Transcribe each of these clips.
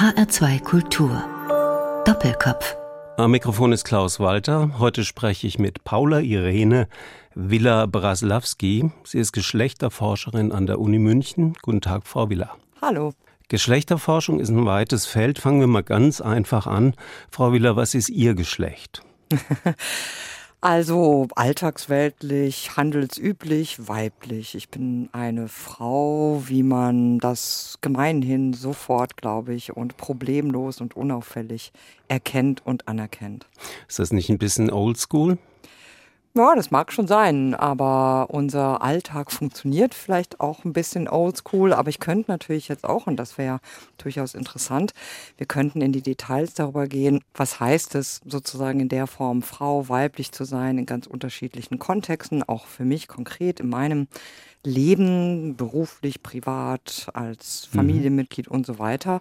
HR2 Kultur. Doppelkopf. Am Mikrofon ist Klaus Walter. Heute spreche ich mit Paula Irene Villa Braslawski. Sie ist Geschlechterforscherin an der Uni München. Guten Tag, Frau Villa. Hallo. Geschlechterforschung ist ein weites Feld. Fangen wir mal ganz einfach an. Frau Villa, was ist Ihr Geschlecht? Also alltagsweltlich, handelsüblich, weiblich. Ich bin eine Frau, wie man das gemeinhin sofort, glaube ich, und problemlos und unauffällig erkennt und anerkennt. Ist das nicht ein bisschen oldschool? Ja, das mag schon sein, aber unser Alltag funktioniert vielleicht auch ein bisschen oldschool, aber ich könnte natürlich jetzt auch, und das wäre durchaus interessant, wir könnten in die Details darüber gehen, was heißt es sozusagen in der Form Frau, weiblich zu sein, in ganz unterschiedlichen Kontexten, auch für mich konkret in meinem Leben, beruflich, privat, als mhm. Familienmitglied mhm. und so weiter.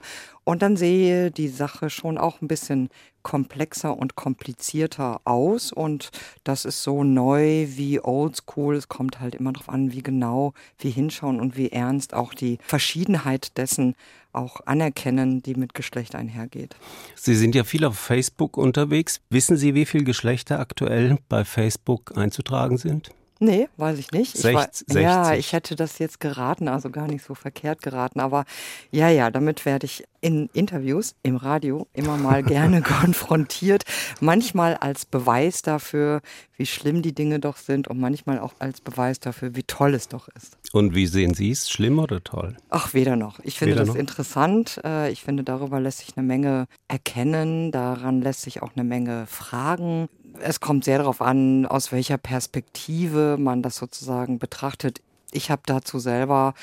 Und dann sehe die Sache schon auch ein bisschen komplexer und komplizierter aus. Und das ist so neu wie oldschool. Es kommt halt immer darauf an, wie genau wir hinschauen und wie ernst auch die Verschiedenheit dessen auch anerkennen, die mit Geschlecht einhergeht. Sie sind ja viel auf Facebook unterwegs. Wissen Sie, wie viele Geschlechter aktuell bei Facebook einzutragen sind? Nee, weiß ich nicht. Ich 60, war, 60. Ja, ich hätte das jetzt geraten, also gar nicht so verkehrt geraten. Aber ja, ja, damit werde ich in Interviews im Radio immer mal gerne konfrontiert. Manchmal als Beweis dafür, wie schlimm die Dinge doch sind und manchmal auch als Beweis dafür, wie toll es doch ist. Und wie sehen Sie es? Schlimm oder toll? Ach, weder noch. Ich finde weder das noch? interessant. Äh, ich finde, darüber lässt sich eine Menge erkennen. Daran lässt sich auch eine Menge fragen es kommt sehr darauf an, aus welcher Perspektive man das sozusagen betrachtet. Ich habe dazu selber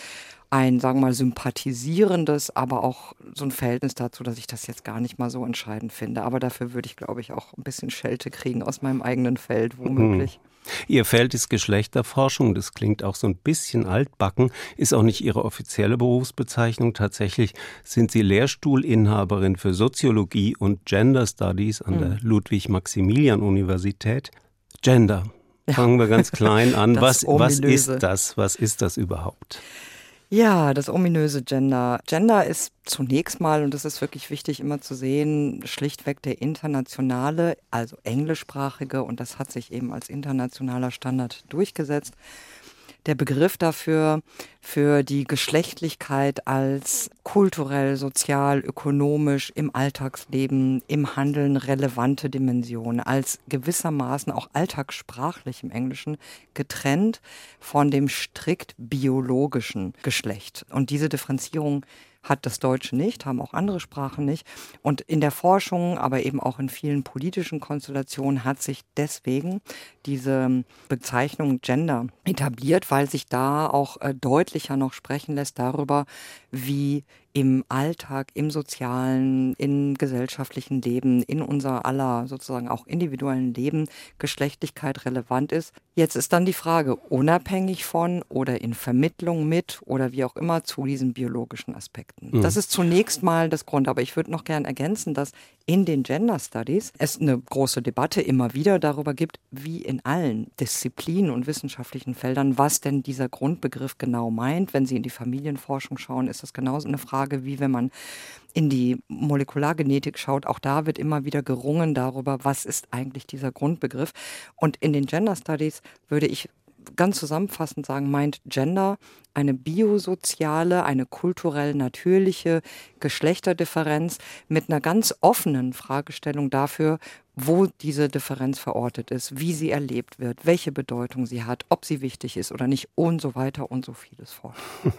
ein, sagen wir mal, sympathisierendes, aber auch so ein Verhältnis dazu, dass ich das jetzt gar nicht mal so entscheidend finde. Aber dafür würde ich, glaube ich, auch ein bisschen Schelte kriegen aus meinem eigenen Feld, womöglich. Ihr Feld ist Geschlechterforschung, das klingt auch so ein bisschen altbacken, ist auch nicht Ihre offizielle Berufsbezeichnung. Tatsächlich sind Sie Lehrstuhlinhaberin für Soziologie und Gender Studies an der hm. Ludwig-Maximilian-Universität. Gender. Fangen wir ganz klein an. Was, was ist das? Was ist das überhaupt? Ja, das ominöse Gender. Gender ist zunächst mal, und das ist wirklich wichtig immer zu sehen, schlichtweg der internationale, also englischsprachige, und das hat sich eben als internationaler Standard durchgesetzt, der Begriff dafür, für die Geschlechtlichkeit als kulturell, sozial, ökonomisch im Alltagsleben, im Handeln relevante Dimension, als gewissermaßen auch alltagssprachlich im Englischen getrennt von dem strikt biologischen Geschlecht. Und diese Differenzierung hat das Deutsche nicht, haben auch andere Sprachen nicht. Und in der Forschung, aber eben auch in vielen politischen Konstellationen hat sich deswegen diese Bezeichnung Gender etabliert, weil sich da auch äh, deutlicher noch sprechen lässt darüber, wie im Alltag, im sozialen, im gesellschaftlichen Leben, in unser aller sozusagen auch individuellen Leben Geschlechtlichkeit relevant ist. Jetzt ist dann die Frage, unabhängig von oder in Vermittlung mit oder wie auch immer zu diesen biologischen Aspekten. Mhm. Das ist zunächst mal das Grund, aber ich würde noch gern ergänzen, dass in den Gender Studies es eine große Debatte immer wieder darüber gibt, wie in allen Disziplinen und wissenschaftlichen Feldern, was denn dieser Grundbegriff genau meint. Wenn Sie in die Familienforschung schauen, ist das genauso eine Frage, wie wenn man in die Molekulargenetik schaut, auch da wird immer wieder gerungen darüber, was ist eigentlich dieser Grundbegriff. Und in den Gender Studies würde ich ganz zusammenfassend sagen, meint Gender eine biosoziale, eine kulturell natürliche Geschlechterdifferenz mit einer ganz offenen Fragestellung dafür, wo diese Differenz verortet ist, wie sie erlebt wird, welche Bedeutung sie hat, ob sie wichtig ist oder nicht und so weiter und so vieles fort.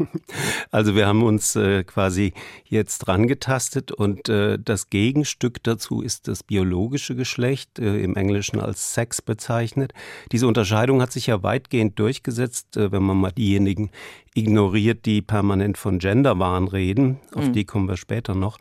Also wir haben uns äh, quasi jetzt dran getastet und äh, das Gegenstück dazu ist das biologische Geschlecht, äh, im Englischen als Sex bezeichnet. Diese Unterscheidung hat sich ja weitgehend durchgesetzt, äh, wenn man mal diejenigen ignoriert, die permanent von Genderwahn reden, auf mhm. die kommen wir später noch.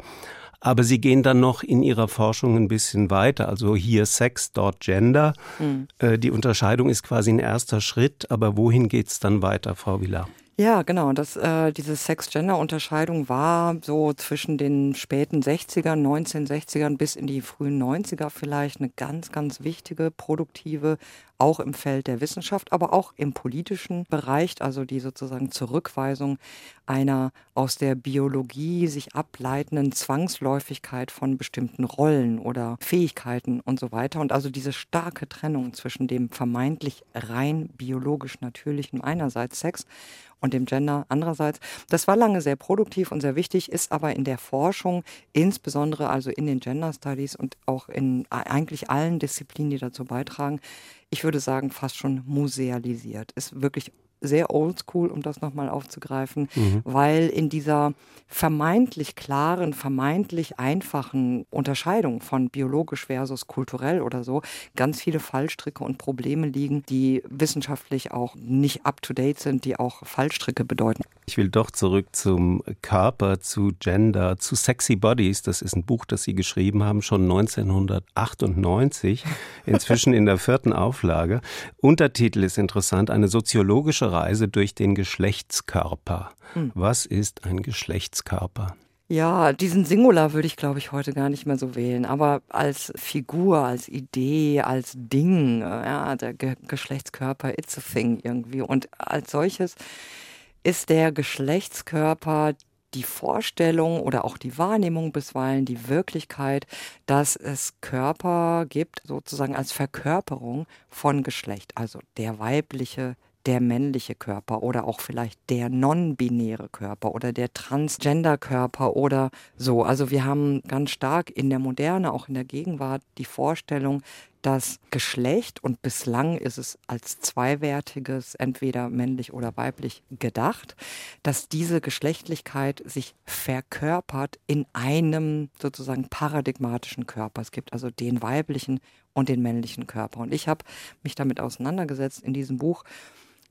Aber sie gehen dann noch in ihrer Forschung ein bisschen weiter. Also hier Sex, dort Gender. Mhm. die Unterscheidung ist quasi ein erster Schritt, aber wohin geht es dann weiter, Frau Villa? Ja, genau. Das, äh, diese Sex-Gender-Unterscheidung war so zwischen den späten 60ern, 1960ern bis in die frühen 90er vielleicht eine ganz, ganz wichtige, produktive, auch im Feld der Wissenschaft, aber auch im politischen Bereich, also die sozusagen Zurückweisung einer aus der Biologie sich ableitenden Zwangsläufigkeit von bestimmten Rollen oder Fähigkeiten und so weiter. Und also diese starke Trennung zwischen dem vermeintlich rein biologisch natürlichen einerseits Sex und dem Gender andererseits. Das war lange sehr produktiv und sehr wichtig, ist aber in der Forschung, insbesondere also in den Gender Studies und auch in eigentlich allen Disziplinen, die dazu beitragen, ich würde sagen, fast schon musealisiert. Ist wirklich sehr oldschool, um das nochmal aufzugreifen, mhm. weil in dieser vermeintlich klaren, vermeintlich einfachen Unterscheidung von biologisch versus kulturell oder so ganz viele Fallstricke und Probleme liegen, die wissenschaftlich auch nicht up-to-date sind, die auch Fallstricke bedeuten. Ich will doch zurück zum Körper, zu Gender, zu Sexy Bodies. Das ist ein Buch, das Sie geschrieben haben, schon 1998, inzwischen in der vierten Auflage. Untertitel ist interessant, eine soziologische Reise durch den Geschlechtskörper. Hm. Was ist ein Geschlechtskörper? Ja, diesen Singular würde ich, glaube ich, heute gar nicht mehr so wählen. Aber als Figur, als Idee, als Ding, ja, der Ge Geschlechtskörper, it's a thing irgendwie. Und als solches ist der Geschlechtskörper die Vorstellung oder auch die Wahrnehmung bisweilen die Wirklichkeit, dass es Körper gibt, sozusagen als Verkörperung von Geschlecht, also der weibliche, der männliche Körper oder auch vielleicht der non-binäre Körper oder der Transgender-Körper oder so. Also wir haben ganz stark in der Moderne, auch in der Gegenwart, die Vorstellung, das Geschlecht, und bislang ist es als zweiwertiges, entweder männlich oder weiblich gedacht, dass diese Geschlechtlichkeit sich verkörpert in einem sozusagen paradigmatischen Körper. Es gibt also den weiblichen und den männlichen Körper. Und ich habe mich damit auseinandergesetzt in diesem Buch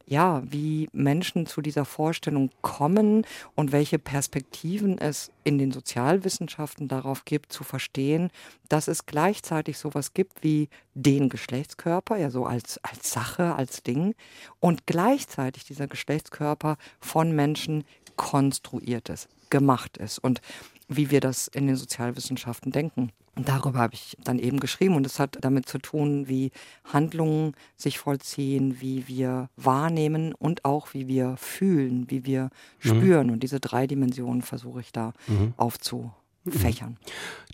ja, wie Menschen zu dieser Vorstellung kommen und welche Perspektiven es in den Sozialwissenschaften darauf gibt, zu verstehen, dass es gleichzeitig sowas gibt wie den Geschlechtskörper, ja so als, als Sache, als Ding, und gleichzeitig dieser Geschlechtskörper von Menschen konstruiert ist, gemacht ist und wie wir das in den Sozialwissenschaften denken. Und darüber habe ich dann eben geschrieben und es hat damit zu tun, wie Handlungen sich vollziehen, wie wir wahrnehmen und auch wie wir fühlen, wie wir mhm. spüren. Und diese drei Dimensionen versuche ich da mhm. aufzu Fächern.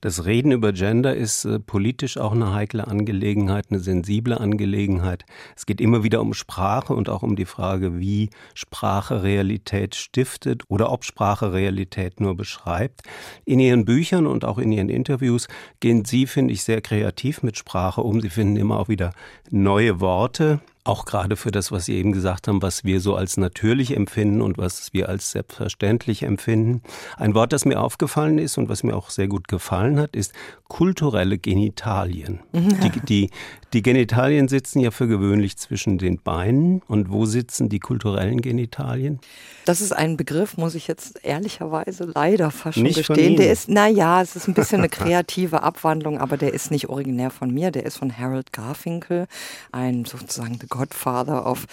Das Reden über Gender ist äh, politisch auch eine heikle Angelegenheit, eine sensible Angelegenheit. Es geht immer wieder um Sprache und auch um die Frage, wie Sprache Realität stiftet oder ob Sprache Realität nur beschreibt. In Ihren Büchern und auch in Ihren Interviews gehen Sie, finde ich, sehr kreativ mit Sprache um. Sie finden immer auch wieder neue Worte, auch gerade für das, was Sie eben gesagt haben, was wir so als natürlich empfinden und was wir als selbstverständlich empfinden. Ein Wort, das mir aufgefallen ist und was mir auch sehr gut gefallen hat, ist kulturelle Genitalien. Die, die, die Genitalien sitzen ja für gewöhnlich zwischen den Beinen. Und wo sitzen die kulturellen Genitalien? Das ist ein Begriff, muss ich jetzt ehrlicherweise leider fast schon nicht gestehen. Der ist, naja, es ist ein bisschen eine kreative Abwandlung, aber der ist nicht originär von mir. Der ist von Harold Garfinkel, ein sozusagen Godfather of,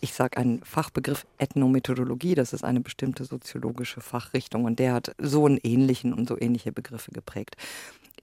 ich sage einen Fachbegriff Ethnomethodologie, das ist eine bestimmte soziologische Fachrichtung und der hat so einen ähnlichen und so ähnliche Begriffe geprägt.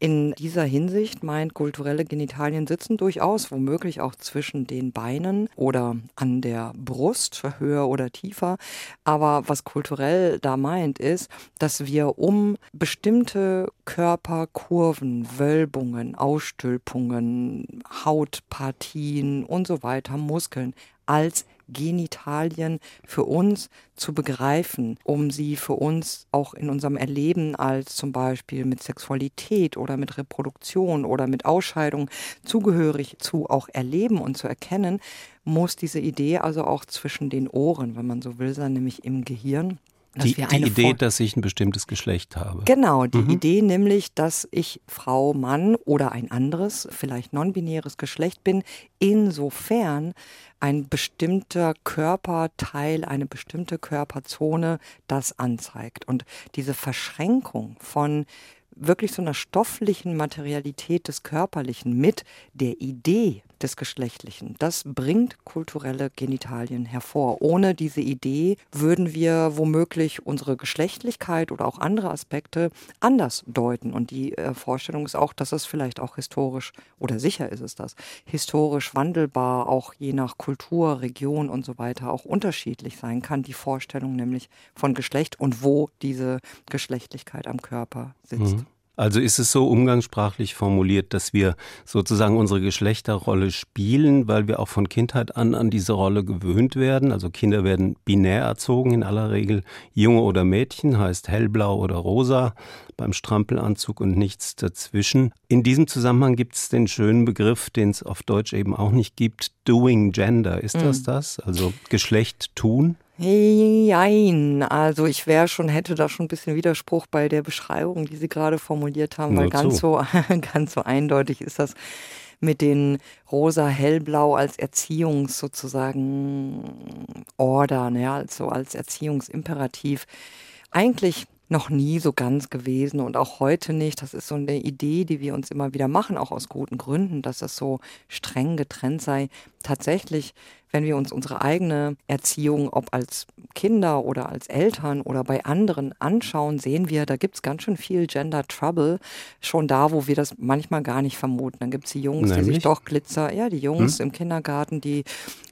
In dieser Hinsicht meint kulturelle Genitalien sitzen durchaus womöglich auch zwischen den Beinen oder an der Brust, höher oder tiefer. Aber was kulturell da meint, ist, dass wir um bestimmte Körperkurven, Wölbungen, Ausstülpungen, Hautpartien und so weiter, Muskeln als Genitalien für uns zu begreifen, um sie für uns auch in unserem Erleben als zum Beispiel mit Sexualität oder mit Reproduktion oder mit Ausscheidung zugehörig zu auch erleben und zu erkennen, muss diese Idee also auch zwischen den Ohren, wenn man so will, sein, nämlich im Gehirn die, die Idee, dass ich ein bestimmtes Geschlecht habe. Genau, die mhm. Idee nämlich, dass ich Frau, Mann oder ein anderes, vielleicht non-binäres Geschlecht bin, insofern ein bestimmter Körperteil, eine bestimmte Körperzone das anzeigt. Und diese Verschränkung von wirklich so einer stofflichen Materialität des Körperlichen mit der Idee des Geschlechtlichen. Das bringt kulturelle Genitalien hervor. Ohne diese Idee würden wir womöglich unsere Geschlechtlichkeit oder auch andere Aspekte anders deuten. Und die äh, Vorstellung ist auch, dass es vielleicht auch historisch, oder sicher ist es das, historisch wandelbar, auch je nach Kultur, Region und so weiter, auch unterschiedlich sein kann. Die Vorstellung nämlich von Geschlecht und wo diese Geschlechtlichkeit am Körper sitzt. Mhm. Also ist es so umgangssprachlich formuliert, dass wir sozusagen unsere Geschlechterrolle spielen, weil wir auch von Kindheit an an diese Rolle gewöhnt werden. Also Kinder werden binär erzogen in aller Regel. Junge oder Mädchen heißt hellblau oder rosa beim Strampelanzug und nichts dazwischen. In diesem Zusammenhang gibt es den schönen Begriff, den es auf Deutsch eben auch nicht gibt, Doing Gender. Ist das mhm. das? Also Geschlecht tun? Nein, also ich wäre schon, hätte da schon ein bisschen Widerspruch bei der Beschreibung, die Sie gerade formuliert haben, Nur weil ganz so, ganz so eindeutig ist das mit den rosa-hellblau als Erziehungs sozusagen Order, ja, also als Erziehungsimperativ. Eigentlich noch nie so ganz gewesen und auch heute nicht. Das ist so eine Idee, die wir uns immer wieder machen, auch aus guten Gründen, dass es so streng getrennt sei. Tatsächlich wenn wir uns unsere eigene Erziehung, ob als Kinder oder als Eltern oder bei anderen anschauen, sehen wir, da gibt es ganz schön viel Gender Trouble, schon da, wo wir das manchmal gar nicht vermuten. Dann gibt es die Jungs, Nämlich? die sich doch Glitzer, ja, die Jungs hm? im Kindergarten, die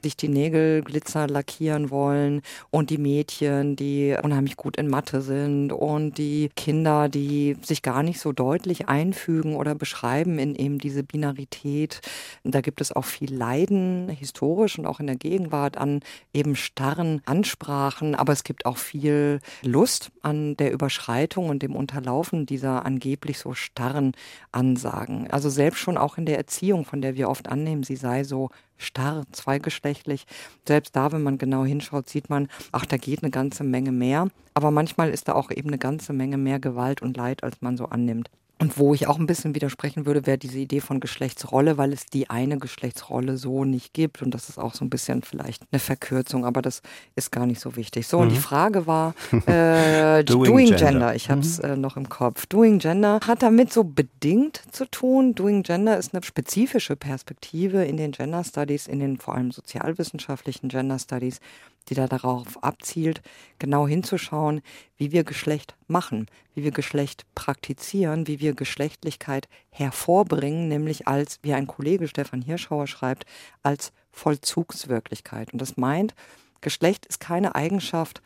sich die Nägel Glitzer lackieren wollen und die Mädchen, die unheimlich gut in Mathe sind und die Kinder, die sich gar nicht so deutlich einfügen oder beschreiben in eben diese Binarität. Da gibt es auch viel Leiden, historisch und auch in der Gegenwart, an eben starren Ansprachen, aber es gibt auch viel Lust an der Überschreitung und dem Unterlaufen dieser angeblich so starren Ansagen. Also selbst schon auch in der Erziehung, von der wir oft annehmen, sie sei so starr, zweigeschlechtlich. Selbst da, wenn man genau hinschaut, sieht man, ach, da geht eine ganze Menge mehr. Aber manchmal ist da auch eben eine ganze Menge mehr Gewalt und Leid, als man so annimmt. Und wo ich auch ein bisschen widersprechen würde, wäre diese Idee von Geschlechtsrolle, weil es die eine Geschlechtsrolle so nicht gibt. Und das ist auch so ein bisschen vielleicht eine Verkürzung, aber das ist gar nicht so wichtig. So, mhm. und die mhm. Frage war äh, Doing, Doing, Gender. Gender. Ich habe es mhm. äh, noch im Kopf. Doing Gender hat damit so bedingt zu tun. Doing Gender ist eine spezifische Perspektive in den Gender Studies, in den vor allem sozialwissenschaftlichen Gender Studies, die da darauf abzielt, genau hinzuschauen, wie wir Geschlecht machen, wie wir Geschlecht praktizieren, wie wir Geschlechtlichkeit hervorbringen, nämlich als, wie ein Kollege Stefan Hirschauer schreibt, als Vollzugswirklichkeit. Und das meint, Geschlecht ist keine Eigenschaft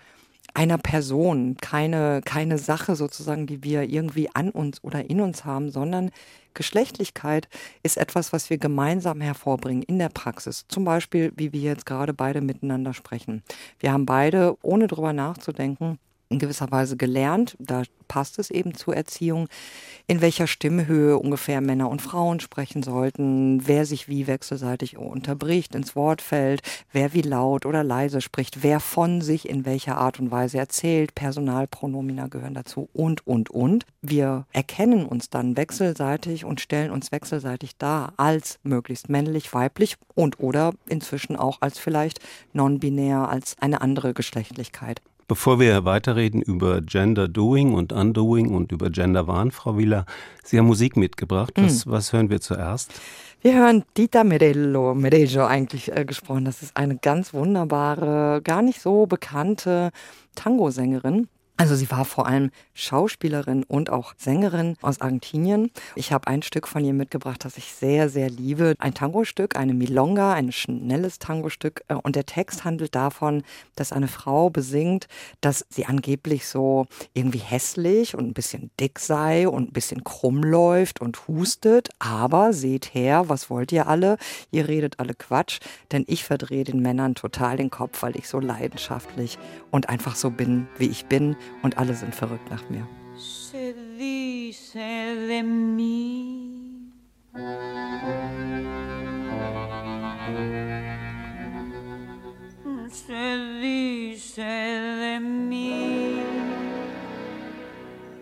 einer Person, keine, keine Sache sozusagen, die wir irgendwie an uns oder in uns haben, sondern Geschlechtlichkeit ist etwas, was wir gemeinsam hervorbringen in der Praxis. Zum Beispiel, wie wir jetzt gerade beide miteinander sprechen. Wir haben beide, ohne drüber nachzudenken, in gewisser Weise gelernt, da passt es eben zur Erziehung, in welcher Stimmhöhe ungefähr Männer und Frauen sprechen sollten, wer sich wie wechselseitig unterbricht, ins Wort fällt, wer wie laut oder leise spricht, wer von sich in welcher Art und Weise erzählt, Personalpronomina gehören dazu und, und, und. Wir erkennen uns dann wechselseitig und stellen uns wechselseitig dar als möglichst männlich, weiblich und oder inzwischen auch als vielleicht non-binär, als eine andere Geschlechtlichkeit. Bevor wir weiterreden über Gender Doing und Undoing und über Gender Wahn, Frau Wieler, Sie haben Musik mitgebracht. Was, mhm. was hören wir zuerst? Wir hören Dita Merello, Merello eigentlich äh, gesprochen. Das ist eine ganz wunderbare, gar nicht so bekannte Tango-Sängerin. Also sie war vor allem Schauspielerin und auch Sängerin aus Argentinien. Ich habe ein Stück von ihr mitgebracht, das ich sehr, sehr liebe. Ein Tango-Stück, eine Milonga, ein schnelles Tango-Stück. Äh, und der Text handelt davon, dass eine Frau besingt, dass sie angeblich so irgendwie hässlich und ein bisschen dick sei und ein bisschen krumm läuft und hustet. Aber seht her, was wollt ihr alle? Ihr redet alle Quatsch, denn ich verdrehe den Männern total den Kopf, weil ich so leidenschaftlich und einfach so bin, wie ich bin und alle sind verrückt nach mir. Se dice de mí. Se dice de mí.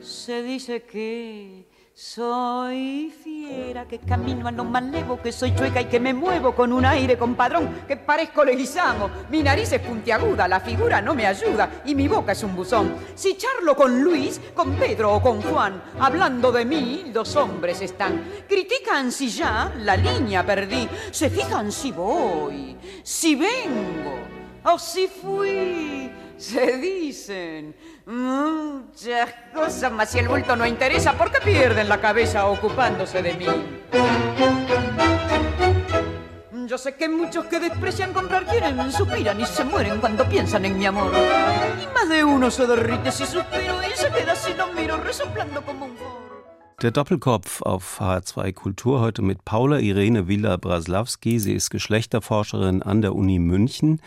Se dice que Soy fiera que camino a lo malevo, que soy chueca y que me muevo con un aire compadrón, que parezco leguizamo. Mi nariz es puntiaguda, la figura no me ayuda y mi boca es un buzón. Si charlo con Luis, con Pedro o con Juan, hablando de mí, los hombres están. Critican si ya la línea perdí, se fijan si voy, si vengo o si fui. Se dicen muchas cosas, mas si el bulto no interesa, ¿por qué pierden la cabeza ocupándose de mí? Yo sé que muchos que desprecian comprar quieren, suspiran y se mueren cuando piensan en mi amor. Y más de uno se derrite si suspiro y se queda si lo miro resoplando como un foro. Der Doppelkopf auf H2 Kultur heute mit Paula Irene Villa-Braslawski. Sie ist Geschlechterforscherin an der Uni München.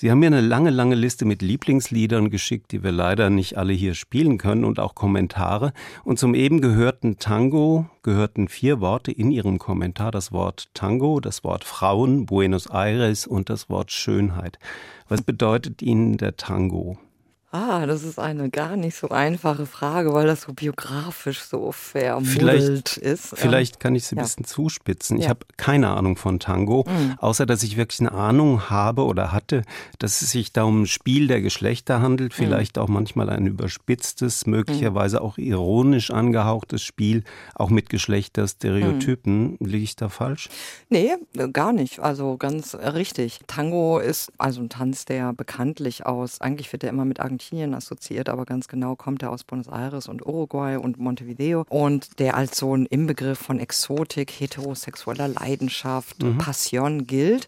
Sie haben mir eine lange, lange Liste mit Lieblingsliedern geschickt, die wir leider nicht alle hier spielen können und auch Kommentare. Und zum eben gehörten Tango gehörten vier Worte in Ihrem Kommentar. Das Wort Tango, das Wort Frauen, Buenos Aires und das Wort Schönheit. Was bedeutet Ihnen der Tango? Ah, das ist eine gar nicht so einfache Frage, weil das so biografisch so vermuddelt ist. Vielleicht kann ich es ein ja. bisschen zuspitzen. Ich ja. habe keine Ahnung von Tango, mhm. außer dass ich wirklich eine Ahnung habe oder hatte, dass es sich da um ein Spiel der Geschlechter handelt, mhm. vielleicht mhm. auch manchmal ein überspitztes, möglicherweise mhm. auch ironisch angehauchtes Spiel, auch mit Geschlechterstereotypen. Mhm. Liege ich da falsch? Nee, gar nicht. Also ganz richtig. Tango ist also ein Tanz, der bekanntlich aus, eigentlich wird er immer mit Argentinien Argentinien assoziiert, aber ganz genau kommt er aus Buenos Aires und Uruguay und Montevideo und der als so ein Inbegriff von Exotik, heterosexueller Leidenschaft, mhm. Passion gilt.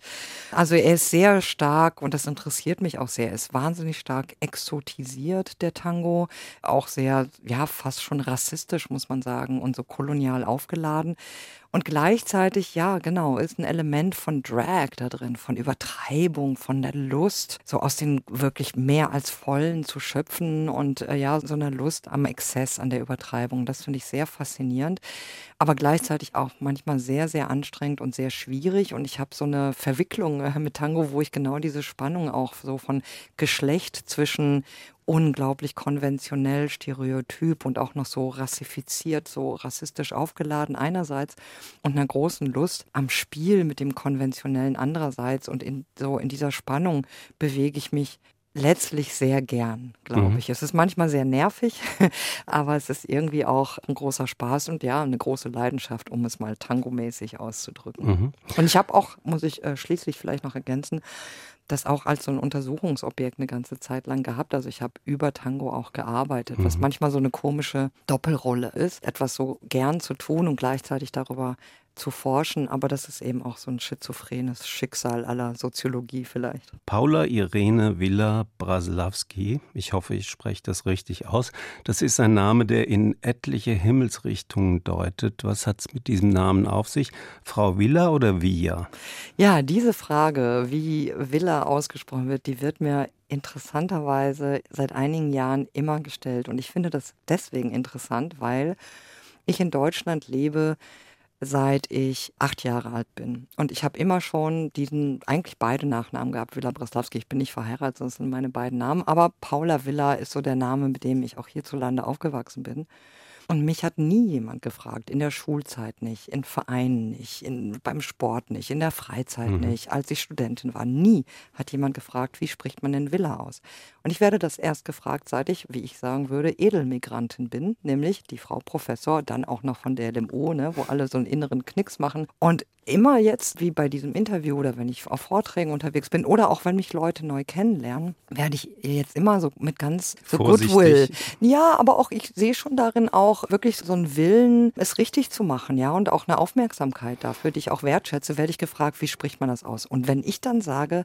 Also er ist sehr stark und das interessiert mich auch sehr. Er ist wahnsinnig stark exotisiert, der Tango. Auch sehr, ja, fast schon rassistisch, muss man sagen, und so kolonial aufgeladen. Und gleichzeitig, ja, genau, ist ein Element von Drag da drin, von Übertreibung, von der Lust, so aus den wirklich mehr als vollen zu schöpfen und äh, ja, so einer Lust am Exzess, an der Übertreibung. Das finde ich sehr faszinierend, aber gleichzeitig auch manchmal sehr, sehr anstrengend und sehr schwierig. Und ich habe so eine Verwicklung äh, mit Tango, wo ich genau diese Spannung auch so von Geschlecht zwischen unglaublich konventionell, stereotyp und auch noch so rassifiziert, so rassistisch aufgeladen einerseits und einer großen Lust am Spiel mit dem Konventionellen andererseits und in so in dieser Spannung bewege ich mich letztlich sehr gern, glaube mhm. ich. Es ist manchmal sehr nervig, aber es ist irgendwie auch ein großer Spaß und ja, eine große Leidenschaft, um es mal tangomäßig auszudrücken. Mhm. Und ich habe auch, muss ich äh, schließlich vielleicht noch ergänzen, das auch als so ein Untersuchungsobjekt eine ganze Zeit lang gehabt. Also ich habe über Tango auch gearbeitet, mhm. was manchmal so eine komische Doppelrolle ist, etwas so gern zu tun und gleichzeitig darüber zu forschen, aber das ist eben auch so ein schizophrenes Schicksal aller Soziologie vielleicht. Paula Irene Villa Braslawski, ich hoffe, ich spreche das richtig aus, das ist ein Name, der in etliche Himmelsrichtungen deutet. Was hat es mit diesem Namen auf sich? Frau Villa oder Villa? Ja, diese Frage, wie Villa ausgesprochen wird, die wird mir interessanterweise seit einigen Jahren immer gestellt. Und ich finde das deswegen interessant, weil ich in Deutschland lebe, seit ich acht Jahre alt bin. Und ich habe immer schon diesen, eigentlich beide Nachnamen gehabt, Villa Breslawski. Ich bin nicht verheiratet, das sind meine beiden Namen. Aber Paula Villa ist so der Name, mit dem ich auch hierzulande aufgewachsen bin. Und mich hat nie jemand gefragt, in der Schulzeit nicht, in Vereinen nicht, in, beim Sport nicht, in der Freizeit mhm. nicht, als ich Studentin war. Nie hat jemand gefragt, wie spricht man denn Villa aus? Und ich werde das erst gefragt, seit ich, wie ich sagen würde, Edelmigrantin bin, nämlich die Frau Professor, dann auch noch von der LMO, ne, wo alle so einen inneren Knicks machen. Und immer jetzt, wie bei diesem Interview oder wenn ich auf Vorträgen unterwegs bin oder auch wenn mich Leute neu kennenlernen, werde ich jetzt immer so mit ganz so Goodwill. Ja, aber auch ich sehe schon darin auch wirklich so einen Willen, es richtig zu machen, ja, und auch eine Aufmerksamkeit dafür, die ich auch wertschätze, werde ich gefragt, wie spricht man das aus? Und wenn ich dann sage,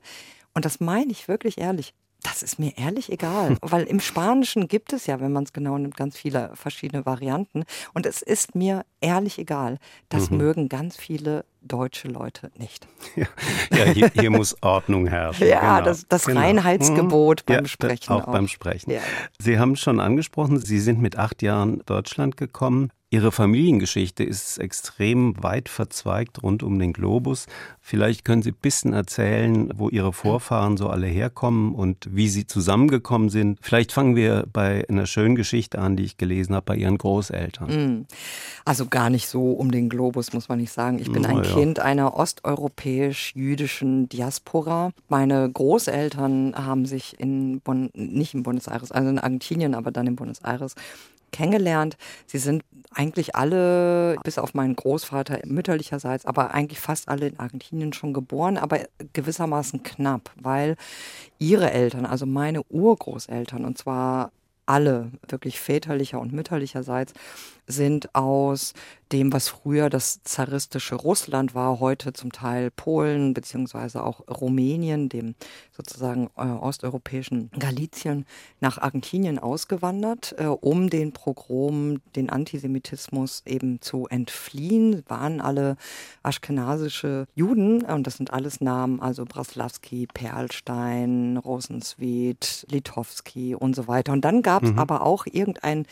und das meine ich wirklich ehrlich, das ist mir ehrlich egal, weil im Spanischen gibt es ja, wenn man es genau nimmt, ganz viele verschiedene Varianten. Und es ist mir ehrlich egal. Das mhm. mögen ganz viele deutsche Leute nicht. Ja, ja hier, hier, muss Ordnung herrschen. ja, genau. das, das genau. Reinheitsgebot mhm. beim ja, Sprechen. Auch, auch, beim Sprechen. Ja. Sie haben schon angesprochen, Sie sind mit acht Jahren Deutschland gekommen. Ihre Familiengeschichte ist extrem weit verzweigt rund um den Globus. Vielleicht können Sie ein bisschen erzählen, wo Ihre Vorfahren so alle herkommen und wie Sie zusammengekommen sind. Vielleicht fangen wir bei einer schönen Geschichte an, die ich gelesen habe, bei Ihren Großeltern. Hm. Also gar nicht so um den Globus, muss man nicht sagen. Ich bin Na ein ja. Kind einer osteuropäisch-jüdischen Diaspora. Meine Großeltern haben sich in Bon nicht in Buenos Aires, also in Argentinien, aber dann in Buenos Aires kennengelernt. Sie sind eigentlich alle, bis auf meinen Großvater mütterlicherseits, aber eigentlich fast alle in Argentinien schon geboren, aber gewissermaßen knapp, weil ihre Eltern, also meine Urgroßeltern, und zwar alle, wirklich väterlicher und mütterlicherseits, sind aus dem, was früher das zaristische Russland war, heute zum Teil Polen beziehungsweise auch Rumänien, dem sozusagen äh, osteuropäischen Galizien, nach Argentinien ausgewandert, äh, um den Pogrom, den Antisemitismus eben zu entfliehen. Waren alle aschkenasische Juden und das sind alles Namen, also Braslavski, Perlstein, Rosenzwedt, Litowski und so weiter. Und dann gab es aber auch irgendeinen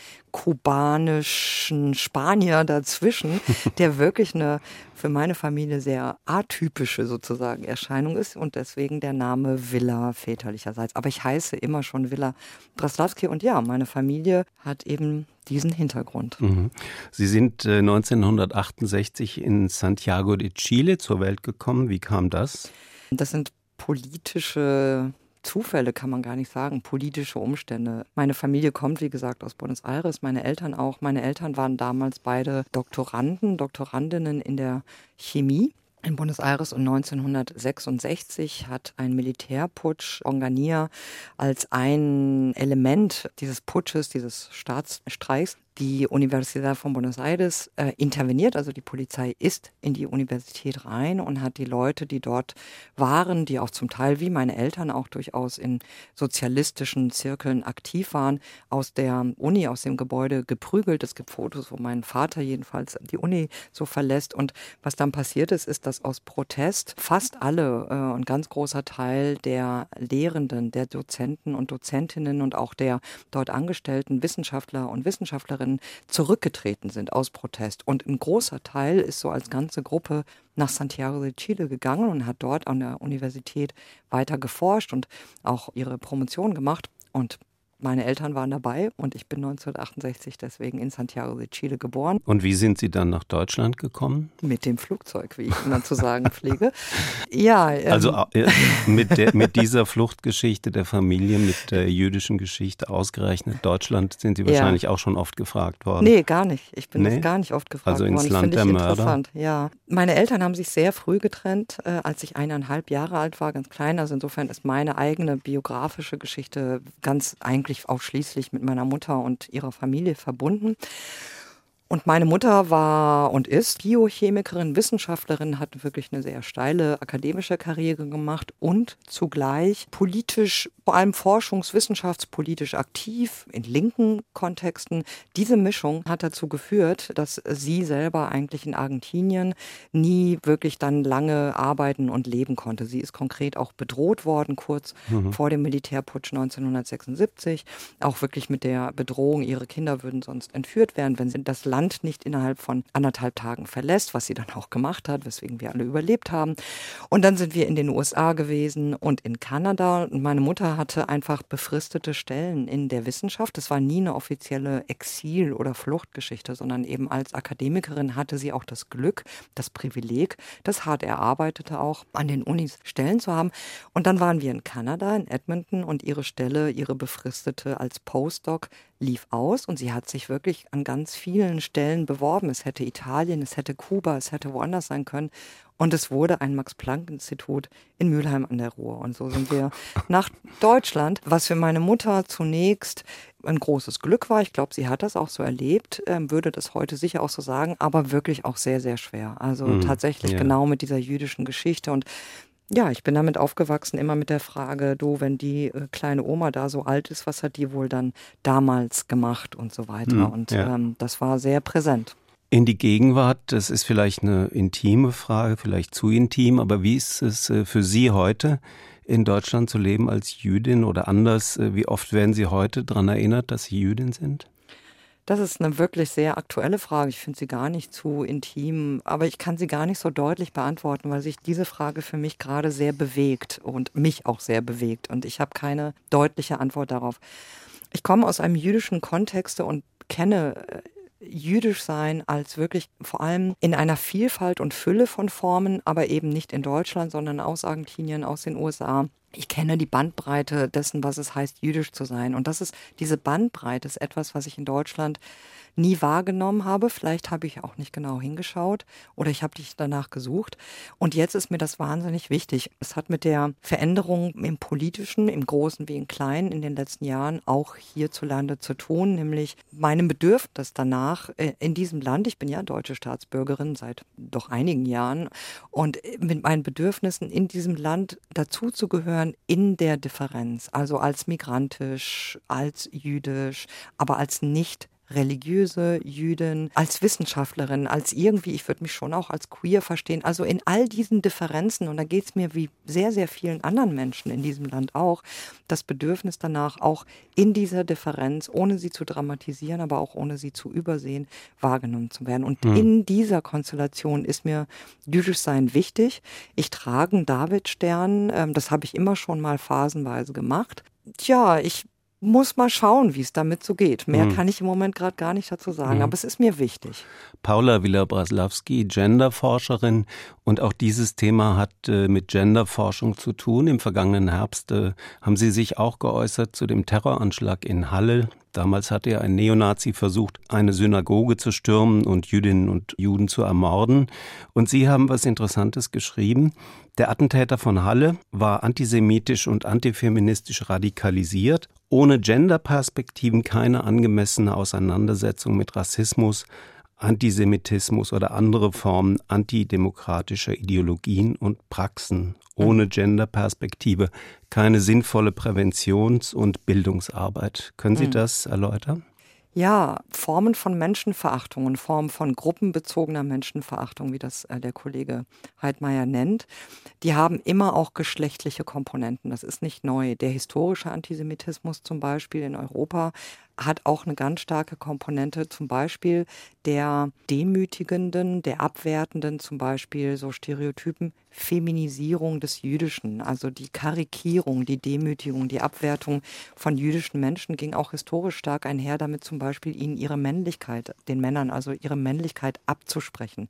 kubanischen Spanier dazwischen, der wirklich eine für meine Familie sehr atypische sozusagen Erscheinung ist und deswegen der Name Villa väterlicherseits. Aber ich heiße immer schon Villa Braslavski und ja, meine Familie hat eben diesen Hintergrund. Mhm. Sie sind äh, 1968 in Santiago de Chile zur Welt gekommen. Wie kam das? Das sind politische Zufälle, kann man gar nicht sagen, politische Umstände. Meine Familie kommt, wie gesagt, aus Buenos Aires, meine Eltern auch. Meine Eltern waren damals beide Doktoranden, Doktorandinnen in der Chemie in Buenos Aires und 1966 hat ein Militärputsch Onganía als ein Element dieses Putsches, dieses Staatsstreiks die Universität von Buenos Aires äh, interveniert, also die Polizei ist in die Universität rein und hat die Leute, die dort waren, die auch zum Teil wie meine Eltern auch durchaus in sozialistischen Zirkeln aktiv waren, aus der Uni, aus dem Gebäude geprügelt. Es gibt Fotos, wo mein Vater jedenfalls die Uni so verlässt. Und was dann passiert ist, ist, dass aus Protest fast alle äh, und ganz großer Teil der Lehrenden, der Dozenten und Dozentinnen und auch der dort angestellten Wissenschaftler und Wissenschaftlerinnen zurückgetreten sind aus Protest. Und ein großer Teil ist so als ganze Gruppe nach Santiago de Chile gegangen und hat dort an der Universität weiter geforscht und auch ihre Promotion gemacht. Und meine Eltern waren dabei und ich bin 1968 deswegen in Santiago de Chile geboren. Und wie sind Sie dann nach Deutschland gekommen? Mit dem Flugzeug, wie ich immer zu sagen pflege. Ja. Ähm, Also mit, der, mit dieser Fluchtgeschichte der Familie, mit der jüdischen Geschichte ausgerechnet Deutschland, sind Sie Ja. wahrscheinlich auch schon oft gefragt worden. Nee, gar nicht. Ich bin Nee? gar nicht oft gefragt Also ins worden. Land das finde ich der Mörder? interessant. Ja. Meine Eltern haben sich sehr früh getrennt, äh, als ich eineinhalb Jahre alt war, ganz klein. Also insofern ist meine eigene biografische Geschichte ganz eigentlich ausschließlich mit meiner Mutter und ihrer Familie verbunden. Und meine Mutter war und ist Biochemikerin, Wissenschaftlerin, hat wirklich eine sehr steile akademische Karriere gemacht und zugleich politisch, vor allem forschungswissenschaftspolitisch aktiv in linken Kontexten. Diese Mischung hat dazu geführt, dass sie selber eigentlich in Argentinien nie wirklich dann lange arbeiten und leben konnte. Sie ist konkret auch bedroht worden, kurz vor dem Militärputsch 1976, auch wirklich mit der Bedrohung, ihre Kinder würden sonst entführt werden, wenn sie das Land nicht innerhalb von anderthalb Tagen verlässt, was sie dann auch gemacht hat, weswegen wir alle überlebt haben. Und dann sind wir in den USA gewesen und in Kanada. Und meine Mutter hatte einfach befristete Stellen in der Wissenschaft. Das war nie eine offizielle Exil- oder Fluchtgeschichte, sondern eben als Akademikerin hatte sie auch das Glück, das Privileg, das hart erarbeitete auch, an den Unis Stellen zu haben. Und dann waren wir in Kanada, in Edmonton und ihre Stelle, ihre befristete als Postdoc lief aus und sie hat sich wirklich an ganz vielen Stellen beworben. Es hätte Italien, es hätte Kuba, es hätte woanders sein können. Und es wurde ein Max-Planck-Institut in Mülheim an der Ruhr. Und so sind wir nach Deutschland, was für meine Mutter zunächst ein großes Glück war. Ich glaube, sie hat das auch so erlebt, ähm, würde das heute sicher auch so sagen, aber wirklich auch sehr, sehr schwer. Also Mhm, tatsächlich ja. genau mit dieser jüdischen Geschichte. Und ja, ich bin damit aufgewachsen, immer mit der Frage, du, wenn die äh, kleine Oma da so alt ist, was hat die wohl dann damals gemacht und so weiter. Hm, und ja. ähm, das war sehr präsent. In die Gegenwart, das ist vielleicht eine intime Frage, vielleicht zu intim, aber wie ist es äh, für Sie heute in Deutschland zu leben als Jüdin oder anders? äh, Wie oft werden Sie heute daran erinnert, dass Sie Jüdin sind? Das ist eine wirklich sehr aktuelle Frage. Ich finde sie gar nicht zu intim, aber ich kann sie gar nicht so deutlich beantworten, weil sich diese Frage für mich gerade sehr bewegt und mich auch sehr bewegt. Und ich habe keine deutliche Antwort darauf. Ich komme aus einem jüdischen Kontext und kenne äh, jüdisch sein als wirklich vor allem in einer Vielfalt und Fülle von Formen, aber eben nicht in Deutschland, sondern aus Argentinien, aus den USA. Ich kenne die Bandbreite dessen, was es heißt, jüdisch zu sein. Und das ist, diese Bandbreite ist etwas, was ich in Deutschland nie wahrgenommen habe. Vielleicht habe ich auch nicht genau hingeschaut oder ich habe dich danach gesucht. Und jetzt ist mir das wahnsinnig wichtig. Es hat mit der Veränderung im politischen, im Großen wie im Kleinen in den letzten Jahren auch hierzulande zu tun, nämlich meinem Bedürfnis danach äh, in diesem Land, ich bin ja deutsche Staatsbürgerin seit doch einigen Jahren und mit meinen Bedürfnissen in diesem Land dazuzugehören in der Differenz, also als migrantisch, als jüdisch, aber als nicht religiöse Jüdin, als Wissenschaftlerin, als irgendwie, ich würde mich schon auch als queer verstehen. Also in all diesen Differenzen, und da geht es mir wie sehr, sehr vielen anderen Menschen in diesem Land auch, das Bedürfnis danach, auch in dieser Differenz, ohne sie zu dramatisieren, aber auch ohne sie zu übersehen, wahrgenommen zu werden. Und mhm. in dieser Konstellation ist mir jüdisch sein wichtig. Ich trage einen Davidstern, ähm, das habe ich immer schon mal phasenweise gemacht. Tja, ich muss mal schauen, wie es damit so geht. Mehr mhm. kann ich im Moment gerade gar nicht dazu sagen, mhm. aber es ist mir wichtig. Paula Willer-Braslawski, Genderforscherin und auch dieses Thema hat äh, mit Genderforschung zu tun. Im vergangenen Herbst äh, haben Sie sich auch geäußert zu dem Terroranschlag in Halle. Damals hatte ja ein Neonazi versucht, eine Synagoge zu stürmen und Jüdinnen und Juden zu ermorden. Und Sie haben was Interessantes geschrieben. Der Attentäter von Halle war antisemitisch und antifeministisch radikalisiert, ohne Genderperspektiven keine angemessene Auseinandersetzung mit Rassismus, Antisemitismus oder andere Formen antidemokratischer Ideologien und Praxen. Ohne Genderperspektive keine sinnvolle Präventions- und Bildungsarbeit. Können Sie hm. das erläutern? Ja, Formen von Menschenverachtung und Formen von gruppenbezogener Menschenverachtung, wie das äh, der Kollege Heidmeier nennt, die haben immer auch geschlechtliche Komponenten. Das ist nicht neu. Der historische Antisemitismus zum Beispiel in Europa hat auch eine ganz starke Komponente, zum Beispiel der demütigenden, der abwertenden, zum Beispiel so Stereotypen, Feminisierung des Jüdischen, also die Karikierung, die Demütigung, die Abwertung von jüdischen Menschen ging auch historisch stark einher, damit zum Beispiel ihnen ihre Männlichkeit, den Männern also ihre Männlichkeit abzusprechen.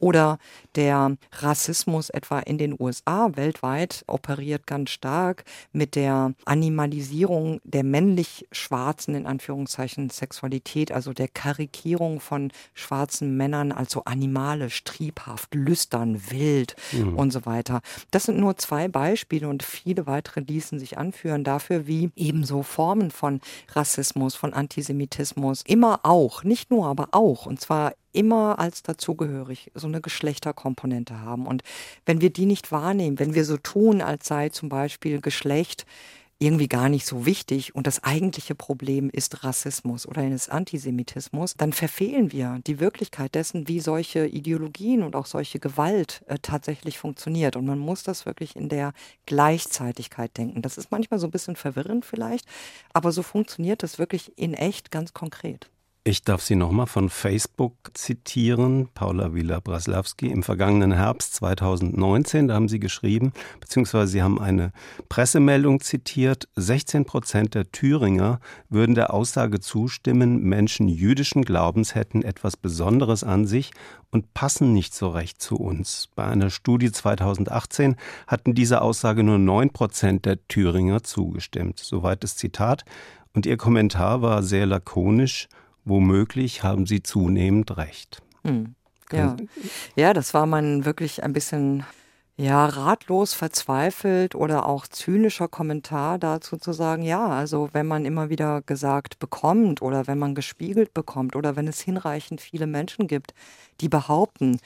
Oder der Rassismus etwa in den USA weltweit operiert ganz stark mit der Animalisierung der männlich Schwarzen in Anführungszeichen Sexualität, also der Karikierung von schwarzen Männern als so animalisch, triebhaft, lüstern, wild mhm. und so weiter. Das sind nur zwei Beispiele und viele weitere ließen sich anführen dafür, wie ebenso Formen von Rassismus, von Antisemitismus immer auch, nicht nur, aber auch, und zwar immer als dazugehörig so eine Geschlechterkomponente haben. Und wenn wir die nicht wahrnehmen, wenn wir so tun, als sei zum Beispiel Geschlecht irgendwie gar nicht so wichtig und das eigentliche Problem ist Rassismus oder ist Antisemitismus, dann verfehlen wir die Wirklichkeit dessen, wie solche Ideologien und auch solche Gewalt äh, tatsächlich funktioniert. Und man muss das wirklich in der Gleichzeitigkeit denken. Das ist manchmal so ein bisschen verwirrend vielleicht, aber so funktioniert das wirklich in echt ganz konkret. Ich darf Sie nochmal von Facebook zitieren, Paula Wieler-Braslawski. Im vergangenen Herbst 2019, da haben Sie geschrieben, beziehungsweise Sie haben eine Pressemeldung zitiert, 16 Prozent der Thüringer würden der Aussage zustimmen, Menschen jüdischen Glaubens hätten etwas Besonderes an sich und passen nicht so recht zu uns. Bei einer Studie 2018 hatten dieser Aussage nur 9 Prozent der Thüringer zugestimmt. Soweit das Zitat. Und Ihr Kommentar war sehr lakonisch womöglich haben Sie zunehmend recht. Hm. Ja. ja, das war man wirklich ein bisschen ja, ratlos, verzweifelt oder auch zynischer Kommentar dazu zu sagen, ja, also wenn man immer wieder gesagt bekommt oder wenn man gespiegelt bekommt oder wenn es hinreichend viele Menschen gibt, die behaupten,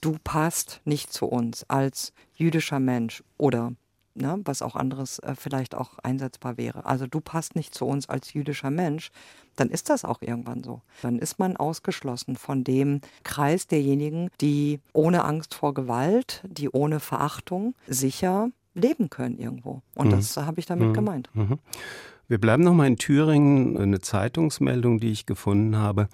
du passt nicht zu uns als jüdischer Mensch oder ne, was auch anderes äh, vielleicht auch einsetzbar wäre. Also du passt nicht zu uns als jüdischer Mensch, dann ist das auch irgendwann so. Dann ist man ausgeschlossen von dem Kreis derjenigen, die ohne Angst vor Gewalt, die ohne Verachtung sicher leben können irgendwo. Und mhm. das habe ich damit mhm. gemeint. Mhm. Wir bleiben noch mal in Thüringen. Eine Zeitungsmeldung, die ich gefunden habe.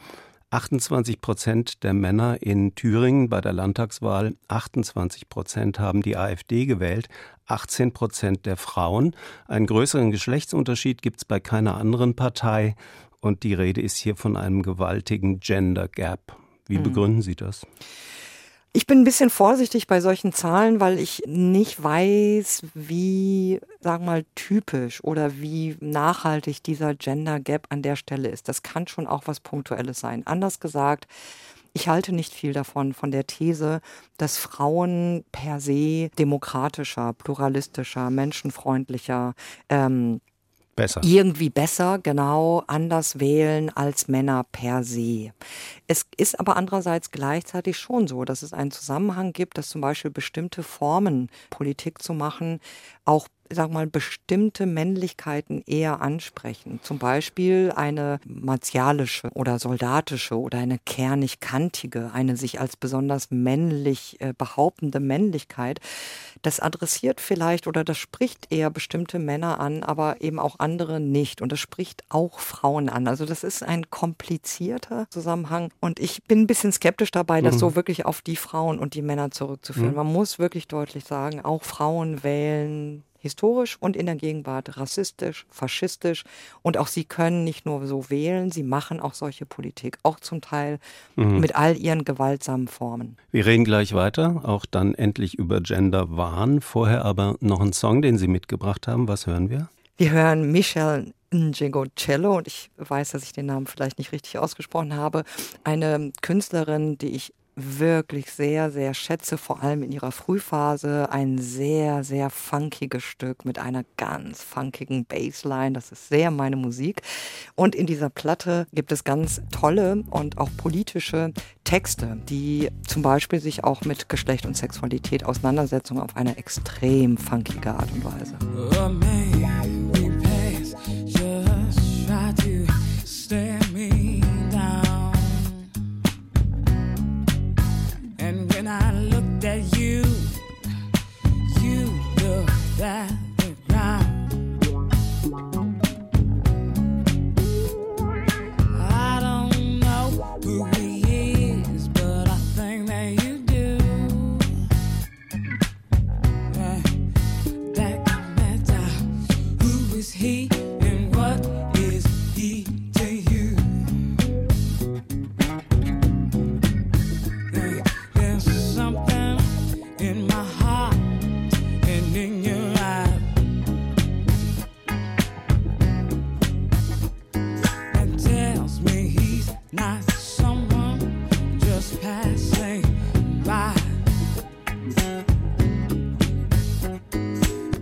28 Prozent der Männer in Thüringen bei der Landtagswahl, 28 Prozent haben die AfD gewählt, 18 Prozent der Frauen. Einen größeren Geschlechtsunterschied gibt es bei keiner anderen Partei. Und die Rede ist hier von einem gewaltigen Gender Gap. Wie mhm. begründen Sie das? Ich bin ein bisschen vorsichtig bei solchen Zahlen, weil ich nicht weiß, wie, sagen wir mal, typisch oder wie nachhaltig dieser Gender Gap an der Stelle ist. Das kann schon auch was Punktuelles sein. Anders gesagt, ich halte nicht viel davon, von der These, dass Frauen per se demokratischer, pluralistischer, menschenfreundlicher, ähm, Besser. Irgendwie besser, genau, anders wählen als Männer per se. Es ist aber andererseits gleichzeitig schon so, dass es einen Zusammenhang gibt, dass zum Beispiel bestimmte Formen, Politik zu machen, auch sag mal, bestimmte Männlichkeiten eher ansprechen. Zum Beispiel eine martialische oder soldatische oder eine kernig-kantige, eine sich als besonders männlich äh, behauptende Männlichkeit. Das adressiert vielleicht oder das spricht eher bestimmte Männer an, aber eben auch andere nicht. Und das spricht auch Frauen an. Also das ist ein komplizierter Zusammenhang. Und ich bin ein bisschen skeptisch dabei, das mhm. so wirklich auf die Frauen und die Männer zurückzuführen. Mhm. Man muss wirklich deutlich sagen, auch Frauen wählen historisch und in der Gegenwart rassistisch, faschistisch. Und auch sie können nicht nur so wählen, sie machen auch solche Politik, auch zum Teil mhm. mit all ihren gewaltsamen Formen. Wir reden gleich weiter, auch dann endlich über Gender-Wahn. Vorher aber noch ein Song, den Sie mitgebracht haben. Was hören wir? Wir hören Michelle Cello und ich weiß, dass ich den Namen vielleicht nicht richtig ausgesprochen habe. Eine Künstlerin, die ich wirklich sehr, sehr schätze, vor allem in ihrer Frühphase, ein sehr, sehr funkiges Stück mit einer ganz funkigen Bassline. Das ist sehr meine Musik. Und in dieser Platte gibt es ganz tolle und auch politische Texte, die zum Beispiel sich auch mit Geschlecht und Sexualität auseinandersetzen auf eine extrem funkige Art und Weise. When I looked at you, you looked at